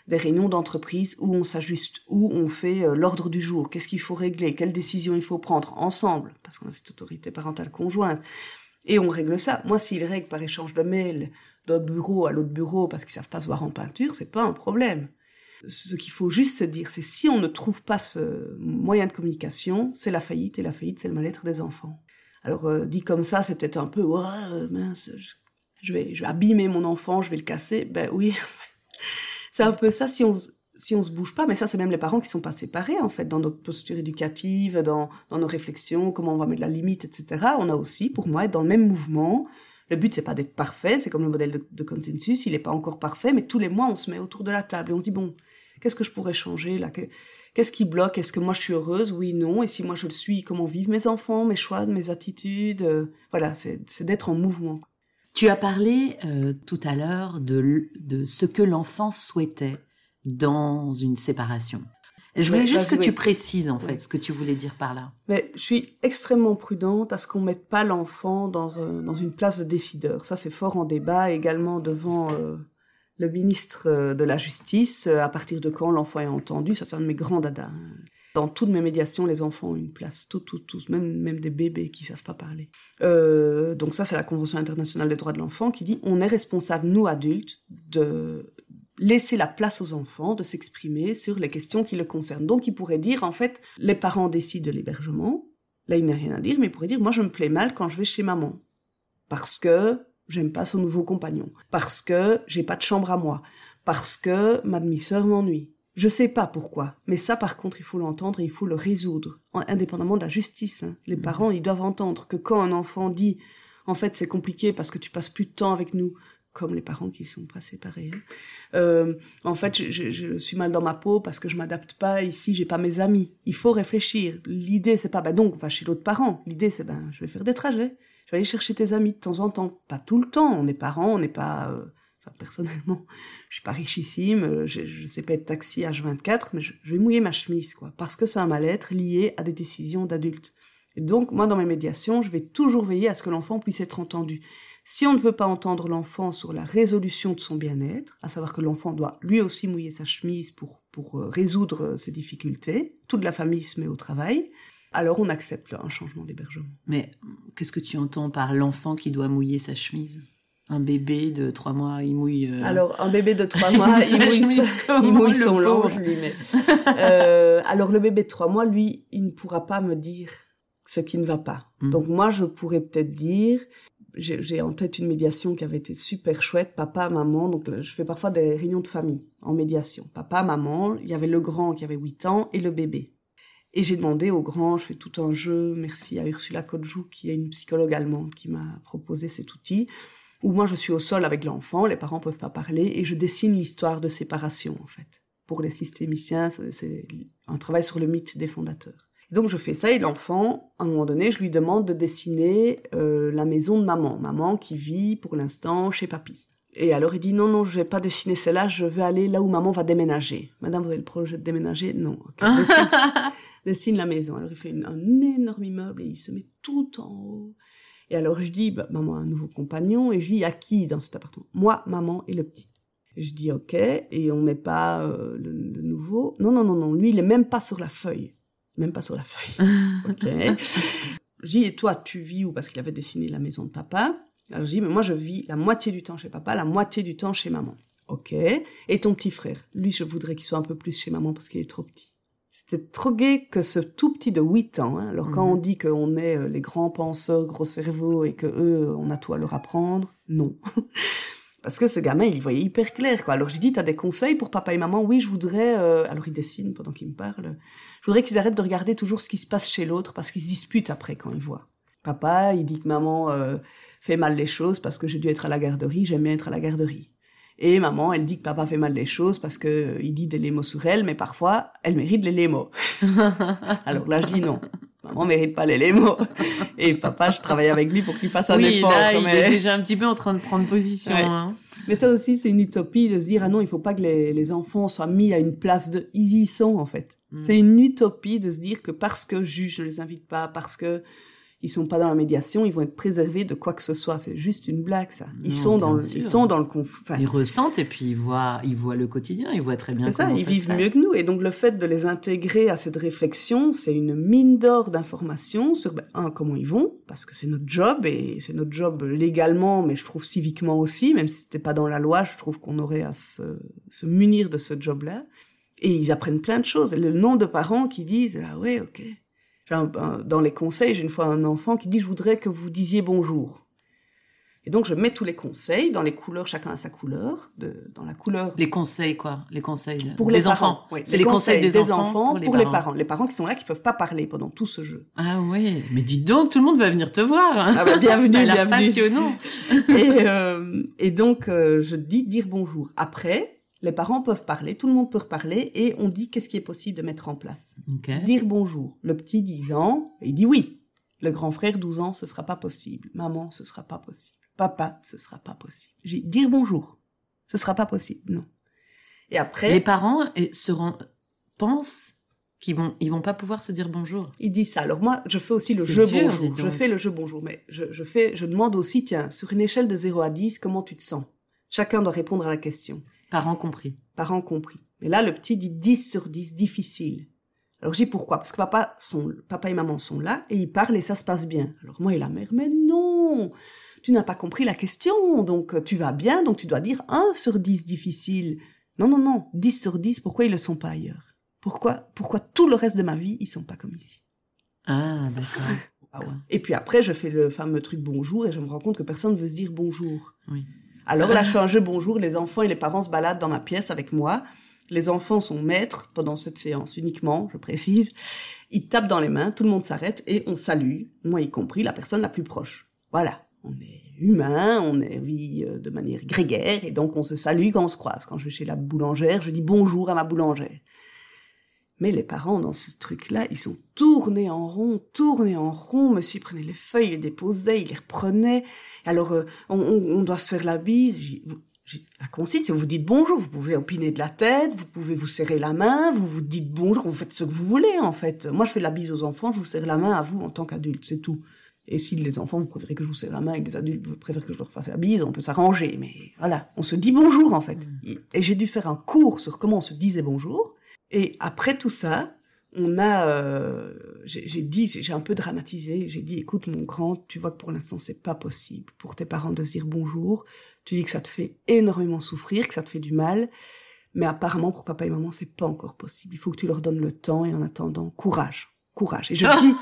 Des réunions d'entreprise où on s'ajuste, où on fait euh, l'ordre du jour, qu'est-ce qu'il faut régler, quelles décisions il faut prendre ensemble, parce qu'on a cette autorité parentale conjointe. Et on règle ça. Moi, s'ils règlent par échange de mails d'un bureau à l'autre bureau parce qu'ils savent pas se voir en peinture, c'est pas un problème. Ce qu'il faut juste se dire, c'est si on ne trouve pas ce moyen de communication, c'est la faillite, et la faillite, c'est le mal-être des enfants. Alors, euh, dit comme ça, peut-être un peu, mince, je, vais, abîmer mon enfant, je vais le casser. Ben oui, (laughs) c'est un peu ça si on, si on se bouge pas. Mais ça, c'est même les parents qui sont pas séparés, en fait, dans notre posture éducative, dans, nos réflexions, comment on va mettre la limite, etc. On a aussi, pour moi, être dans le même mouvement, le but, c'est pas d'être parfait, c'est comme le modèle de, consensus, il n'est pas encore parfait, mais tous les mois, on se met autour de la table et on se dit, bon, qu'est-ce que je pourrais changer là Qu'est-ce qui bloque? Est-ce que moi je suis heureuse? Oui, non. Et si moi je le suis, comment vivent mes enfants, mes choix, mes attitudes? Euh, Voilà, c'est d'être en mouvement. Tu as parlé euh, tout à l'heure de, de ce que l'enfant souhaitait dans une séparation. Je voulais juste que tu précises en fait ce que tu voulais dire par là. Mais je suis extrêmement prudente à ce qu'on mette pas l'enfant dans, dans une place de décideur. Ça c'est fort en débat également devant euh, le ministre euh, de la Justice. Euh, à partir de quand l'enfant est entendu, ça c'est un de mes grands dadas. Dans toutes mes médiations, les enfants ont une place, tous, tous, tous, même, même des bébés qui savent pas parler. donc ça, c'est la Convention internationale des droits de l'enfant qui dit on est responsable, nous adultes, de laisser la place aux enfants de s'exprimer sur les questions qui le concernent. Donc il pourrait dire, en fait, les parents décident de l'hébergement, là il n'a rien à dire, mais il pourrait dire, moi je me plais mal quand je vais chez maman, parce que j'aime pas son nouveau compagnon, parce que j'ai pas de chambre à moi, parce que ma demi-sœur m'ennuie. Je sais pas pourquoi, mais ça par contre il faut l'entendre et il faut le résoudre, indépendamment de la justice. Hein. Les mmh. parents, ils doivent entendre que quand un enfant dit en fait c'est compliqué parce que tu passes plus de temps avec nous, comme les parents qui sont pas séparés. Hein. Euh, en fait, je, je, suis mal dans ma peau parce que je m'adapte pas. Ici, j'ai pas mes amis. Il faut réfléchir. L'idée, c'est pas, bah donc, va chez l'autre parent. L'idée, c'est, ben, je vais faire des trajets. Je vais aller chercher tes amis de temps en temps. Pas tout le temps. On est parents, on n'est pas, euh, enfin, personnellement, (laughs) je suis pas richissime. Euh, je, je sais pas être taxi H24, mais je, vais mouiller ma chemise, quoi. Parce que c'est un mal-être lié à des décisions d'adultes. Et donc, moi, dans mes médiations, je vais toujours veiller à ce que l'enfant puisse être entendu. Si on ne veut pas entendre l'enfant sur la résolution de son bien-être, à savoir que l'enfant doit lui aussi mouiller sa chemise pour, pour euh, résoudre ses difficultés, toute la famille se met au travail, alors on accepte un changement d'hébergement. Mais qu'est-ce que tu entends par l'enfant qui doit mouiller sa chemise? Un bébé de trois mois, il mouille. Euh, alors, un bébé de trois (laughs) mois, il mouille, son linge, lui. alors, le bébé de trois mois, lui, il ne pourra pas me dire ce qui ne va pas. Hmm. Donc, moi, je pourrais peut-être dire j'ai en tête une médiation qui avait été super chouette, papa, maman, donc euh, je fais parfois des réunions de famille en médiation. Papa, maman, il y avait le grand qui avait 8 ans et le bébé. Et j'ai demandé au grand, je fais tout un jeu, merci à Ursula Kodjou, qui est une psychologue allemande qui m'a proposé cet outil, où moi je suis au sol avec l'enfant, les parents peuvent pas parler, et je dessine l'histoire de séparation, en fait. Pour les systémiciens, c'est un travail sur le mythe des fondateurs. Donc je fais ça et l'enfant, à un moment donné, je lui demande de dessiner euh, la maison de maman, maman qui vit pour l'instant chez papy. Et alors il dit non non je vais pas dessiner celle-là, je vais aller là où maman va déménager. Madame vous avez le projet de déménager? Non. (laughs) dessine, la maison. Alors il fait un énorme immeuble et il se met tout en haut. Et alors je dis bah, maman a un nouveau compagnon et je dis à qui dans cet appartement? Moi, maman et le petit. je dis ok et on met pas euh, le, le, nouveau? Non non non non lui il est même pas sur la feuille même pas sur la feuille. (laughs) ok. J'ai et toi, tu vis où? Parce qu'il avait dessiné la maison de papa. Alors j'ai dit, mais moi, je vis la moitié du temps chez papa, la moitié du temps chez maman. Ok. Et ton petit frère? Lui, je voudrais qu'il soit un peu plus chez maman parce qu'il est trop petit. C'était trop gai que ce tout petit de 8 ans. Hein. Alors quand mhm. on dit qu'on est euh, les grands penseurs, gros cerveaux et que eux, on a tout à leur apprendre, non. (laughs) Parce que ce gamin, il voyait hyper clair, quoi. Alors j'ai dit, t'as des conseils pour papa et maman? Oui, je voudrais... Euh, alors il dessine pendant qu'il me parle. Je voudrais qu'ils arrêtent de regarder toujours ce qui se passe chez l'autre parce qu'ils se disputent après quand ils voient. Papa, il dit que maman euh, fait mal les choses parce que j'ai dû être à la garderie, j'aime bien être à la garderie. Et maman, elle dit que papa fait mal les choses parce que euh, il dit des lémos sur elle, mais parfois, elle mérite les lémos. (laughs) Alors là, je dis non. Maman mérite pas les lémos. Et papa, je travaille avec lui pour qu'il fasse un effort. Là, il est déjà un petit peu en train de prendre position. Hein. Mais ça aussi, c'est une utopie de se dire, ah non, il faut pas que les, les enfants soient mis à une place de... Ils y sont, en fait. Mm. C'est une utopie de se dire que parce que juge ne les invite pas, parce que ils sont pas dans la médiation, ils vont être préservés de quoi que ce soit. C'est juste une blague, ça. Ils Non, sont dans, le, sûr. ils sont dans le conflit. Enfin, Ils ressentent et puis ils voient, ils voient le quotidien, ils voient très bien c'est ça, ils vivent mieux que nous. Et donc, le fait de les intégrer à cette réflexion, c'est une mine d'or d'informations sur, ben, un, comment ils vont, parce que c'est notre job, et c'est notre job légalement, mais je trouve civiquement aussi, même si c'était pas dans la loi, je trouve qu'on aurait à se, se munir de ce job-là. Et ils apprennent plein de choses. Le nombre de parents qui disent, ah ouais, ok. Un- un- dans les conseils, j'ai une fois un enfant qui dit, je voudrais que vous disiez bonjour. Et donc, je mets tous les conseils dans les couleurs, chacun a sa couleur, de, dans la couleur Les conseils, quoi Les conseils pour des les enfants. parents. oui. C'est les conseils des, enfants, pour, les, parents. les parents. qui sont là, qui peuvent pas parler pendant tout ce jeu. Ah oui, mais dis donc, tout le monde va venir te voir. hein. Ah bah, bienvenue, (laughs) Ça a l'air bienvenue. passionnant. et, euh, et donc, euh, je dis dire bonjour. Après, les parents peuvent parler, tout le monde peut reparler, et on dit qu'est-ce qui est possible de mettre en place. Dire bonjour. Le petit 10 ans, il dit oui. Le grand frère 12 ans, ce sera pas possible. Maman, ce sera pas possible. Papa, ce sera pas possible. J'ai dire bonjour. Ce sera pas possible. Non. Et après, Les parents eh, se rend- pensent qu'ils vont, ils vont pas pouvoir se dire bonjour. Il dit ça. Alors moi, je fais aussi le jeu dur, bonjour. Je fais le jeu bonjour, mais je, je fais, je demande aussi, tiens, sur une échelle de 0 à 10, comment tu te sens? Chacun doit répondre à la question, Parents compris. parents compris. Mais là, le petit dit 10 sur 10, difficile. Alors j'ai pourquoi? Parce que papa, sont, papa et maman sont là et ils parlent et ça se passe bien. Alors moi et la mère, mais non Tu n'as pas compris la question, donc euh, tu vas bien, donc tu dois dire 1 sur 10 difficile. Non, non, non, 10 sur 10, pourquoi ils le sont pas ailleurs? Pourquoi, pourquoi tout le reste de ma vie, ils sont pas comme ici? Ah, d'accord. Ah ouais. Et puis après, je fais le fameux truc bonjour et je me rends compte que personne ne veut se dire bonjour. Oui. Alors là, je (laughs) fais un jeu bonjour, les enfants et les parents se baladent dans ma pièce avec moi. Les enfants sont maîtres pendant cette séance uniquement, je précise. Ils tapent dans les mains, tout le monde s'arrête et on salue, moi y compris, la personne la plus proche. Voilà. On est humain, on est vit euh, de manière grégaire et donc on se salue quand on se croise. Quand je vais chez la boulangère, je dis bonjour à ma boulangère. Mais les parents, dans ce truc-là, ils sont tournés en rond, tournés en rond. Monsieur prenait les feuilles, il les déposait, il les reprenait. Alors, euh, on, doit se faire la bise. Vous- La consigne, c'est vous dites bonjour. Vous pouvez opiner de la tête, vous pouvez vous serrer la main, vous vous dites bonjour, vous faites ce que vous voulez, en fait. Moi, je fais la bise aux enfants, je vous serre la main à vous en tant qu'adulte, c'est tout. Et si les enfants, vous préférez que je vous serre la main et que les adultes, vous préférez que je leur fasse la bise, on peut s'arranger. Mais voilà, on se dit bonjour, en fait. Et j'ai dû faire un cours sur comment on se disait bonjour. Et après tout ça, on a, euh, j'ai dit, j'ai un peu dramatisé. J'ai dit, écoute, mon grand, tu vois que pour l'instant c'est pas possible pour tes parents de se dire bonjour. Tu dis que ça te fait énormément souffrir, que ça te fait du mal, mais apparemment pour papa et maman c'est pas encore possible. Il faut que tu leur donnes le temps et en attendant, courage, courage. Et je (laughs) dis,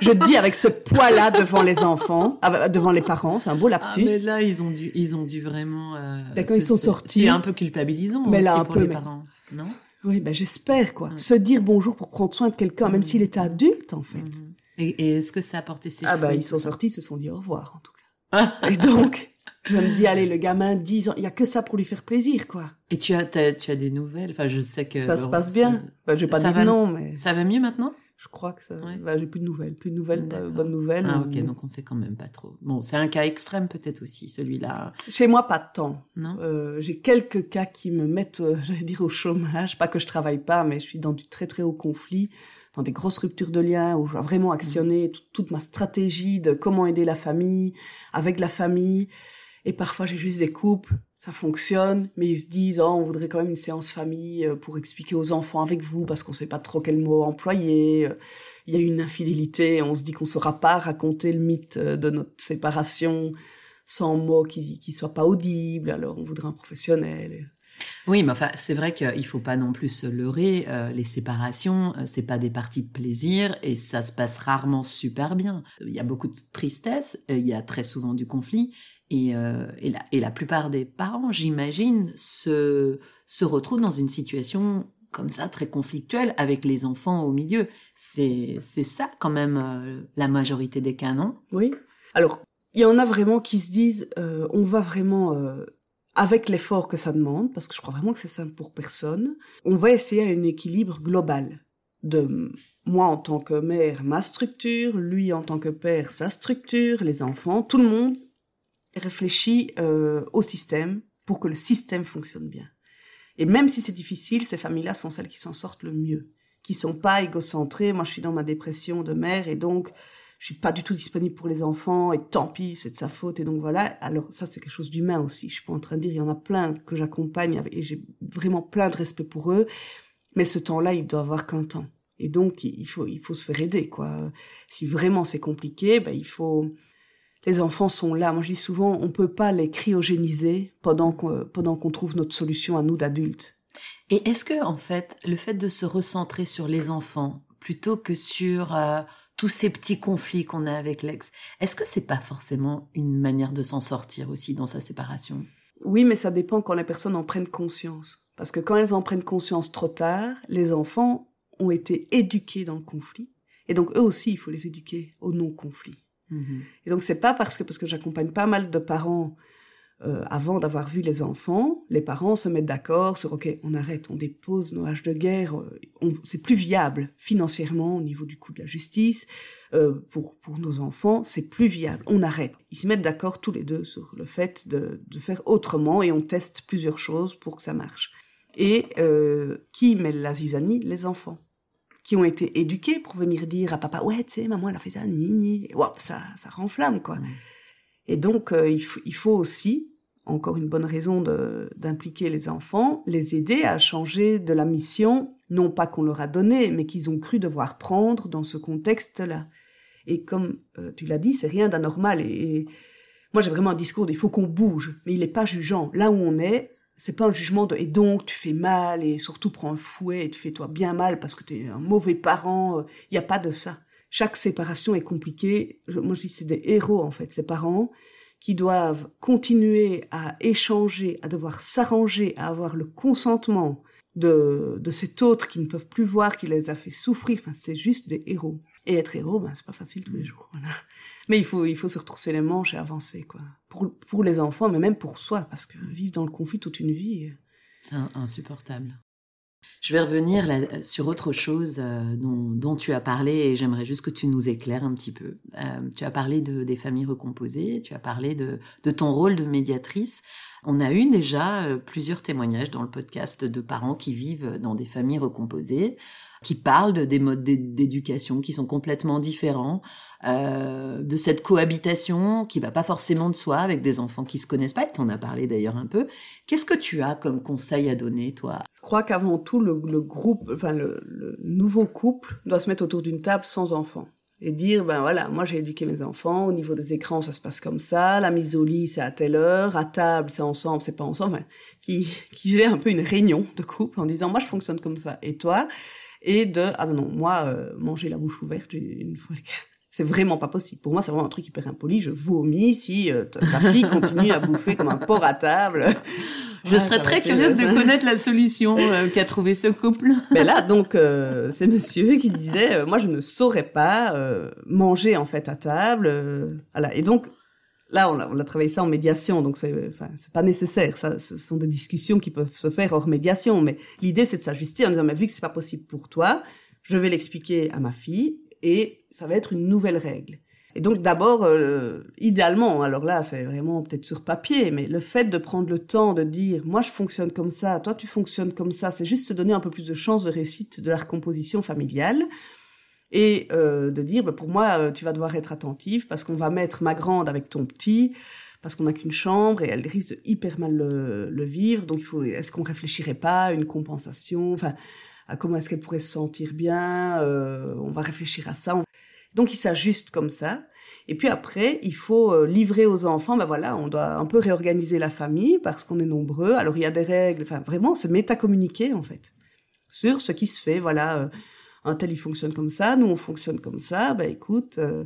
je dis avec ce poids-là devant les enfants, ah, devant les parents, c'est un beau Ah, lapsus. mais là, ils ont dû, ils ont dû vraiment. euh, D'accord, ils sont sortis. C'est un peu culpabilisant Mais aussi là, un pour peu, les mais- parents, non? Oui, ben j'espère quoi. Ouais. Se dire bonjour pour prendre soin de quelqu'un, même Mhm. s'il était adulte en fait. Mhm. Et, et est-ce que ça a porté ses Ah fruits, ils sont sortis, ils se sont dit au revoir en tout cas. (laughs) Et donc, je me dis, allez, le gamin, 10 ans, il y a que ça pour lui faire plaisir, quoi. Et tu as, tu as des nouvelles? Enfin, je sais que ça se passe bien. Bah, je vais pas ça dire va- non, mais Ça va mieux maintenant? Je crois que ça... Ouais. bah, j'ai plus de nouvelles. Plus de nouvelles, pas bonnes nouvelles. Ah ok, donc on sait quand même pas trop. Bon, c'est un cas extrême peut-être aussi, celui-là, Chez moi, pas tant. non? Euh, j'ai quelques cas qui me mettent, euh, j'allais dire, au chômage. Pas que je travaille pas, mais je suis dans du très très haut conflit, dans des grosses ruptures de liens où je dois vraiment actionner tout- toute ma stratégie de comment aider la famille, avec la famille. Et parfois, j'ai juste des couples, ça fonctionne, mais ils se disent, oh, on voudrait quand même une séance famille euh, pour expliquer aux enfants avec vous, parce qu'on sait pas trop quel mot employer. Euh, Il y a une infidélité, on se dit qu'on saura pas raconter le mythe euh, de notre séparation sans mots qui, qui soient pas audibles, alors on voudrait un professionnel. Oui, mais enfin, c'est vrai qu'il faut pas non plus se leurrer. les séparations, euh, c'est pas des parties de plaisir et ça se passe rarement super bien. Il y a beaucoup de tristesse, il y a très souvent du conflit et, euh, et, la, plupart des parents, j'imagine, se, retrouvent dans une situation comme ça, très conflictuelle, avec les enfants au milieu. C'est ça quand même euh, la majorité des cas, non? Oui. Alors, il y en a vraiment qui se disent, euh, on va vraiment, avec l'effort que ça demande, parce que je crois vraiment que c'est simple pour personne, on va essayer un équilibre global de moi en tant que mère, ma structure, lui en tant que père, sa structure, les enfants, tout le monde réfléchit euh, au système pour que le système fonctionne bien. Et même si c'est difficile, ces familles-là sont celles qui s'en sortent le mieux, qui sont pas égocentrés. Moi, je suis dans ma dépression de mère et donc je suis pas du tout disponible pour les enfants et tant pis, c'est de sa faute et donc voilà. Alors ça, c'est quelque chose d'humain aussi. Je suis pas en train de dire il y en a plein que j'accompagne et j'ai vraiment plein de respect pour eux, mais ce temps-là, il doit avoir qu'un temps. Et donc il faut il faut se faire aider quoi. Si vraiment c'est compliqué, ben il faut les enfants sont là. Moi, je dis souvent, on peut pas les cryogéniser pendant qu'on pendant qu'on trouve notre solution à nous d'adultes. Et est-ce que, en fait, le fait de se recentrer sur les enfants plutôt que sur euh, tous ces petits conflits qu'on a avec l'ex, est-ce que c'est pas forcément une manière de s'en sortir aussi dans sa séparation? Oui, mais ça dépend quand les personnes en prennent conscience. Parce que quand elles en prennent conscience trop tard, les enfants ont été éduqués dans le conflit. Et donc, eux aussi, il faut les éduquer au non-conflit. Mhm. Et donc, c'est pas parce que, parce que j'accompagne pas mal de parents euh, avant d'avoir vu les enfants, les parents se mettent d'accord sur OK, on arrête, on dépose nos haches de guerre, euh, c'est plus viable financièrement au niveau du coût de la justice euh, pour pour nos enfants, c'est plus viable, on arrête. Ils se mettent d'accord tous les deux sur le fait de, de faire autrement et on teste plusieurs choses pour que ça marche. Et qui met la zizanie? Les enfants qui ont été éduqués pour venir dire à papa ouais tu sais maman elle a fait ça ni ni ça ça renflamme quoi. Et donc, euh, il, il, faut aussi, encore une bonne raison d'impliquer les enfants, les aider à changer de la mission, non pas qu'on leur a donnée, mais qu'ils ont cru devoir prendre dans ce contexte-là. Et comme euh, tu l'as dit, c'est rien d'anormal. Et, moi, j'ai vraiment un discours il faut qu'on bouge, mais il n'est pas jugeant. Là où on est, c'est pas un jugement de et donc tu fais mal et surtout prends un fouet et te fais-toi bien mal parce que tu es un mauvais parent. Il n'y a pas de ça chaque séparation est compliquée. Moi, je dis c'est des héros, en fait, ces parents qui doivent continuer à échanger, à devoir s'arranger, à avoir le consentement de, de cet autre qui ne peuvent plus voir, qui les a fait souffrir. Enfin, c'est juste des héros. Et être héros, ben, c'est pas facile tous les jours. Mais il faut, il faut se retrousser les manches et avancer, quoi. Pour, pour les enfants, mais même pour soi, parce que vivre dans le conflit toute une vie. C'est insupportable. Je vais revenir sur autre chose euh, dont, tu as parlé et j'aimerais juste que tu nous éclaires un petit peu. Euh, tu as parlé de, des familles recomposées, tu as parlé de, ton rôle de médiatrice. On a eu déjà euh, plusieurs témoignages dans le podcast de parents qui vivent dans des familles recomposées qui parlent de, des modes d'éducation qui sont complètement différents, euh, de cette cohabitation qui va pas forcément de soi avec des enfants qui se connaissent pas, et tu en as parlé d'ailleurs un peu. Qu'est-ce que tu as comme conseil à donner, toi? Je crois qu'avant tout, le, groupe, enfin le, nouveau couple doit se mettre autour d'une table sans enfants et dire ben voilà moi j'ai éduqué mes enfants au niveau des écrans ça se passe comme ça la mise au lit c'est à telle heure à table c'est ensemble c'est pas ensemble enfin, qui qui ait un peu une réunion de couple en disant moi je fonctionne comme ça. Et toi? Et de ah non moi euh, manger la bouche ouverte une fois c'est vraiment pas possible. Pour moi, c'est vraiment un truc hyper impoli. Je vomis si euh, ta fille continue à bouffer comme un porc à table. Je serais très curieuse de connaître la solution euh, qu'a trouvé ce couple. Mais (laughs) là, donc, c'est monsieur qui disait, moi, je ne saurais pas manger en fait à table. voilà. Et donc, Là, on a, travaillé ça en médiation, donc c'est pas nécessaire. Ça, ce sont des discussions qui peuvent se faire hors médiation. Mais l'idée, c'est de s'ajuster en disant, mais vu que c'est pas possible pour toi, je vais l'expliquer à ma fille et ça va être une nouvelle règle. Et donc d'abord, euh, idéalement, alors là, c'est vraiment peut-être sur papier, mais le fait de prendre le temps de dire, moi je fonctionne comme ça, toi tu fonctionnes comme ça, c'est juste se donner un peu plus de chance de réussite de la recomposition familiale et euh, de dire, bah, pour moi, euh, tu vas devoir être attentive parce qu'on va mettre ma grande avec ton petit, parce qu'on n'a qu'une chambre et elle risque de hyper mal le, vivre. Donc, faut, est-ce qu'on réfléchirait pas à une compensation, enfin, à comment est-ce qu'elle pourrait se sentir bien? Euh, On va réfléchir à ça. Donc, il s'ajuste comme ça. Et puis après, il faut livrer aux enfants, ben voilà, on doit un peu réorganiser la famille parce qu'on est nombreux. Alors il y a des règles, enfin vraiment, c'est métacommuniquer en fait sur ce qui se fait. Voilà, un tel il fonctionne comme ça, nous on fonctionne comme ça, bah écoute, euh,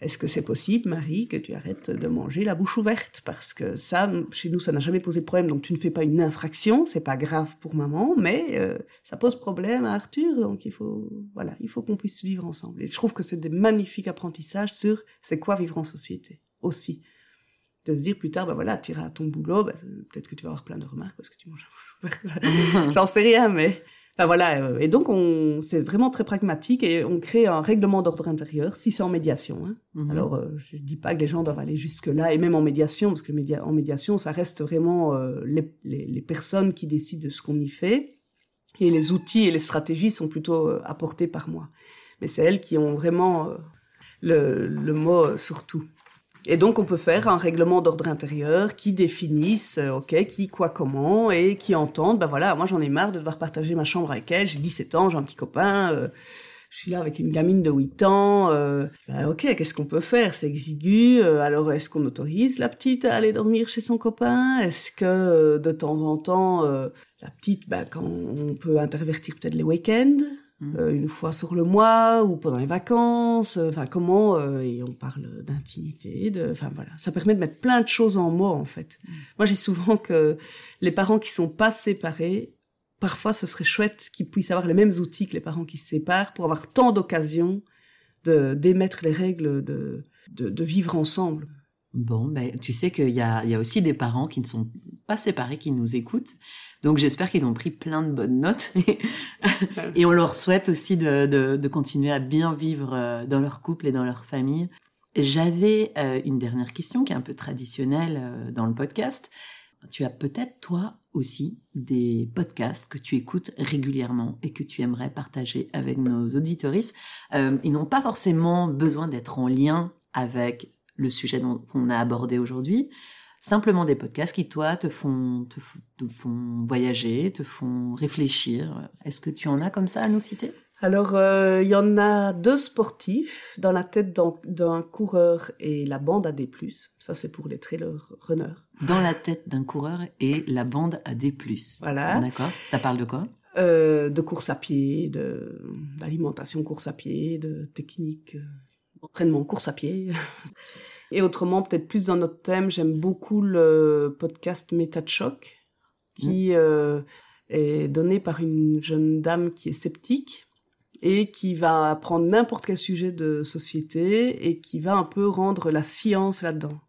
est-ce que c'est possible, Marie, que tu arrêtes de manger la bouche ouverte? Parce que ça, chez nous, ça n'a jamais posé de problème, donc tu ne fais pas une infraction, c'est pas grave pour maman, mais euh, ça pose problème à Arthur, donc il faut, voilà, il faut qu'on puisse vivre ensemble. Et je trouve que c'est des magnifiques apprentissages sur c'est quoi vivre en société aussi. De se dire plus tard, bah voilà, tu iras à ton boulot, bah, peut-être que tu vas avoir plein de remarques parce que tu manges la bouche ouverte. (laughs) J'en sais rien, mais voilà, euh, et donc on, c'est vraiment très pragmatique et on crée un règlement d'ordre intérieur si c'est en médiation. Hein. Mhm. Alors euh, je dis pas que les gens doivent aller jusque là et même en médiation parce que en médiation ça reste vraiment euh, les, les, les, personnes qui décident de ce qu'on y fait. Et les outils et les stratégies sont plutôt euh, apportés par moi. Mais c'est elles qui ont vraiment le, le mot sur tout. Et donc, on peut faire un règlement d'ordre intérieur qui définisse, euh, OK, qui, quoi, comment, et qui entende, ben voilà, moi j'en ai marre de devoir partager ma chambre avec elle, j'ai 17 ans, j'ai un petit copain, euh, je suis là avec une gamine de 8 ans, euh, ben ok, qu'est-ce qu'on peut faire? C'est exigu, euh, alors est-ce qu'on autorise la petite à aller dormir chez son copain? Est-ce que de temps en temps, la petite, ben, quand on peut intervertir peut-être les week-ends? Euh, une fois sur le mois ou pendant les vacances, euh, enfin comment euh, et on parle d'intimité, de, enfin voilà, ça permet de mettre plein de choses en mots en fait. Moi, j'ai souvent que les parents qui sont pas séparés, parfois ce serait chouette qu'ils puissent avoir les mêmes outils que les parents qui se séparent pour avoir tant d'occasions de d'émettre les règles de, de de vivre ensemble. Bon, ben, tu sais qu'il y a, il y a aussi des parents qui ne sont pas séparés, qui nous écoutent. Donc j'espère qu'ils ont pris plein de bonnes notes. (laughs) et on leur souhaite aussi de, de, de continuer à bien vivre euh, dans leur couple et dans leur famille. J'avais euh, une dernière question qui est un peu traditionnelle euh, dans le podcast. Tu as peut-être toi aussi des podcasts que tu écoutes régulièrement et que tu aimerais partager avec nos auditoristes. Euh, ils n'ont pas forcément besoin d'être en lien avec le sujet qu'on a abordé aujourd'hui. Simplement des podcasts qui, toi, te font, te, font voyager, te font réfléchir. Est-ce que tu en as comme ça à nous citer? Alors, euh, il y en a deux sportifs dans la tête d'un- coureur et la bande à D+. Ça, c'est pour les trailer runners. Dans la tête d'un coureur et la bande à plus. Voilà. D'accord. Ça parle de quoi? Euh, de course à pied, d'alimentation course à pied, de technique, euh, d'entraînement course à pied. Et autrement, peut-être plus dans notre thème, j'aime beaucoup le podcast Méta de choc, qui euh, est donné par une jeune dame qui est sceptique et qui va prendre n'importe quel sujet de société et qui va un peu rendre la science là-dedans.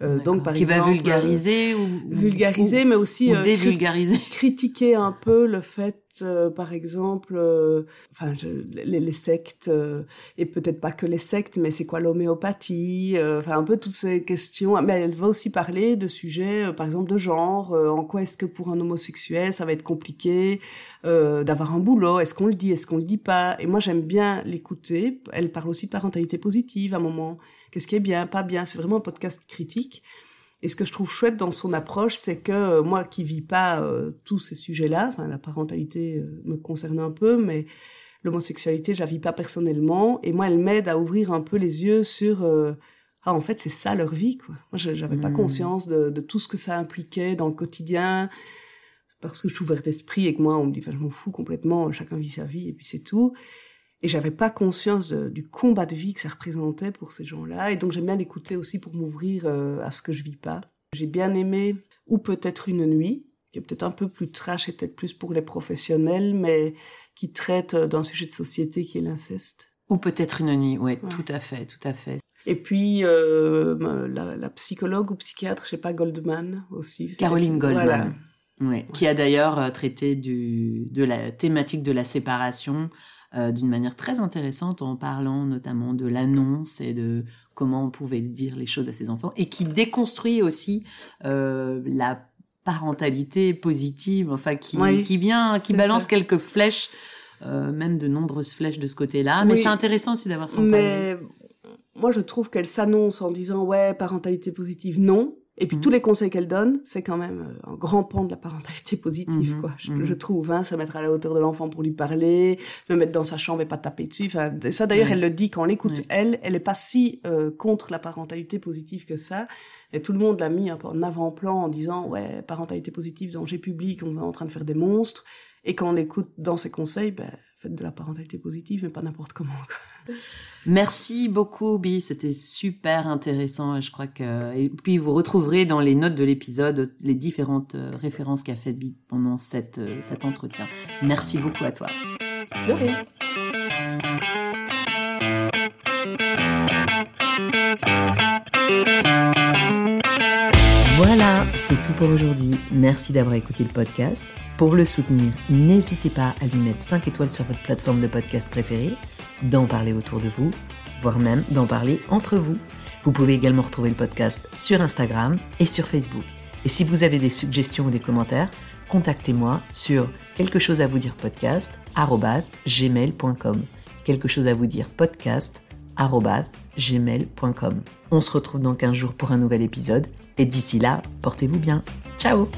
Euh, donc, par Qui exemple, va vulgariser ou vulgariser, mais aussi ou, euh, cri- dévulgariser. critiquer un peu le fait, euh, par exemple, euh, enfin, les, sectes, euh, et peut-être pas que les sectes, mais c'est quoi l'homéopathie, enfin, un peu toutes ces questions. Mais elle va aussi parler de sujets, par exemple, de genre, en quoi est-ce que pour un homosexuel, ça va être compliqué d'avoir un boulot, est-ce qu'on le dit, est-ce qu'on le dit pas? Et moi, j'aime bien l'écouter. Elle parle aussi de parentalité positive à un moment. Qu'est-ce qui est bien, pas bien? C'est vraiment un podcast critique. Et ce que je trouve chouette dans son approche, c'est que euh, moi qui vis pas euh, tous ces sujets-là, enfin la parentalité euh, me concerne un peu, mais l'homosexualité, je la vis pas personnellement. Et moi, elle m'aide à ouvrir un peu les yeux sur ah en fait c'est ça leur vie quoi. Moi, je- j'avais pas Mm. conscience de, de tout ce que ça impliquait dans le quotidien parce que je suis ouverte d'esprit et que moi on me dit enfin je m'en fous complètement, chacun vit sa vie et puis c'est tout. Et j'avais pas conscience de- du combat de vie que ça représentait pour ces gens-là. Et donc j'aime bien l'écouter aussi pour m'ouvrir euh, à ce que je vis pas. J'ai bien aimé ou peut-être une nuit, qui est peut-être un peu plus trash et peut-être plus pour les professionnels, mais qui traite euh, d'un sujet de société qui est l'inceste. Ou peut-être une nuit. Oui, Ouais. tout à fait, tout à fait. Et puis euh, la, la psychologue ou psychiatre, je sais pas, Goldman aussi. Caroline Goldman. Voilà. Ouais, Qui a d'ailleurs traité du, de la thématique de la séparation euh, d'une manière très intéressante en parlant notamment de l'annonce et de comment on pouvait dire les choses à ses enfants et qui déconstruit aussi euh, la parentalité positive, enfin qui, Oui, qui vient, qui balance ça. quelques flèches, euh, même de nombreuses flèches de ce côté-là. Mais c'est intéressant aussi d'avoir son point. Mais moi, je trouve qu'elle s'annonce en disant ouais, parentalité positive, non. Et puis Mhm. tous les conseils qu'elle donne, c'est quand même euh, un grand pan de la parentalité positive, Mhm, quoi. Je, mhm. je trouve, hein, se mettre à la hauteur de l'enfant pour lui parler, le mettre dans sa chambre et pas taper dessus. Enfin, ça d'ailleurs, Ouais. elle le dit quand on l'écoute. Elle, elle est pas si euh, contre la parentalité positive que ça. Et tout le monde l'a mis un peu en avant-plan en disant ouais, parentalité positive, danger public, on est en train de faire des monstres. Et quand on l'écoute dans ses conseils, ben, faites de la parentalité positive, mais pas n'importe comment. quoi. (laughs) Merci beaucoup, Bi. C'était super intéressant. et Je crois que et puis vous retrouverez dans les notes de l'épisode les différentes euh, références qu'a fait Bi pendant cette, euh, cet entretien. Merci beaucoup à toi. De rien. Voilà, c'est tout pour aujourd'hui. Merci d'avoir écouté le podcast. Pour le soutenir, n'hésitez pas à lui mettre 5 étoiles sur votre plateforme de podcast préférée, d'en parler autour de vous, voire même d'en parler entre vous. Vous pouvez également retrouver le podcast sur Instagram et sur Facebook. Et si vous avez des suggestions ou des commentaires, contactez-moi sur quelque chose à vous dire podcast gmail.com On se retrouve dans 15 jours pour un nouvel épisode et d'ici là, portez-vous bien. Ciao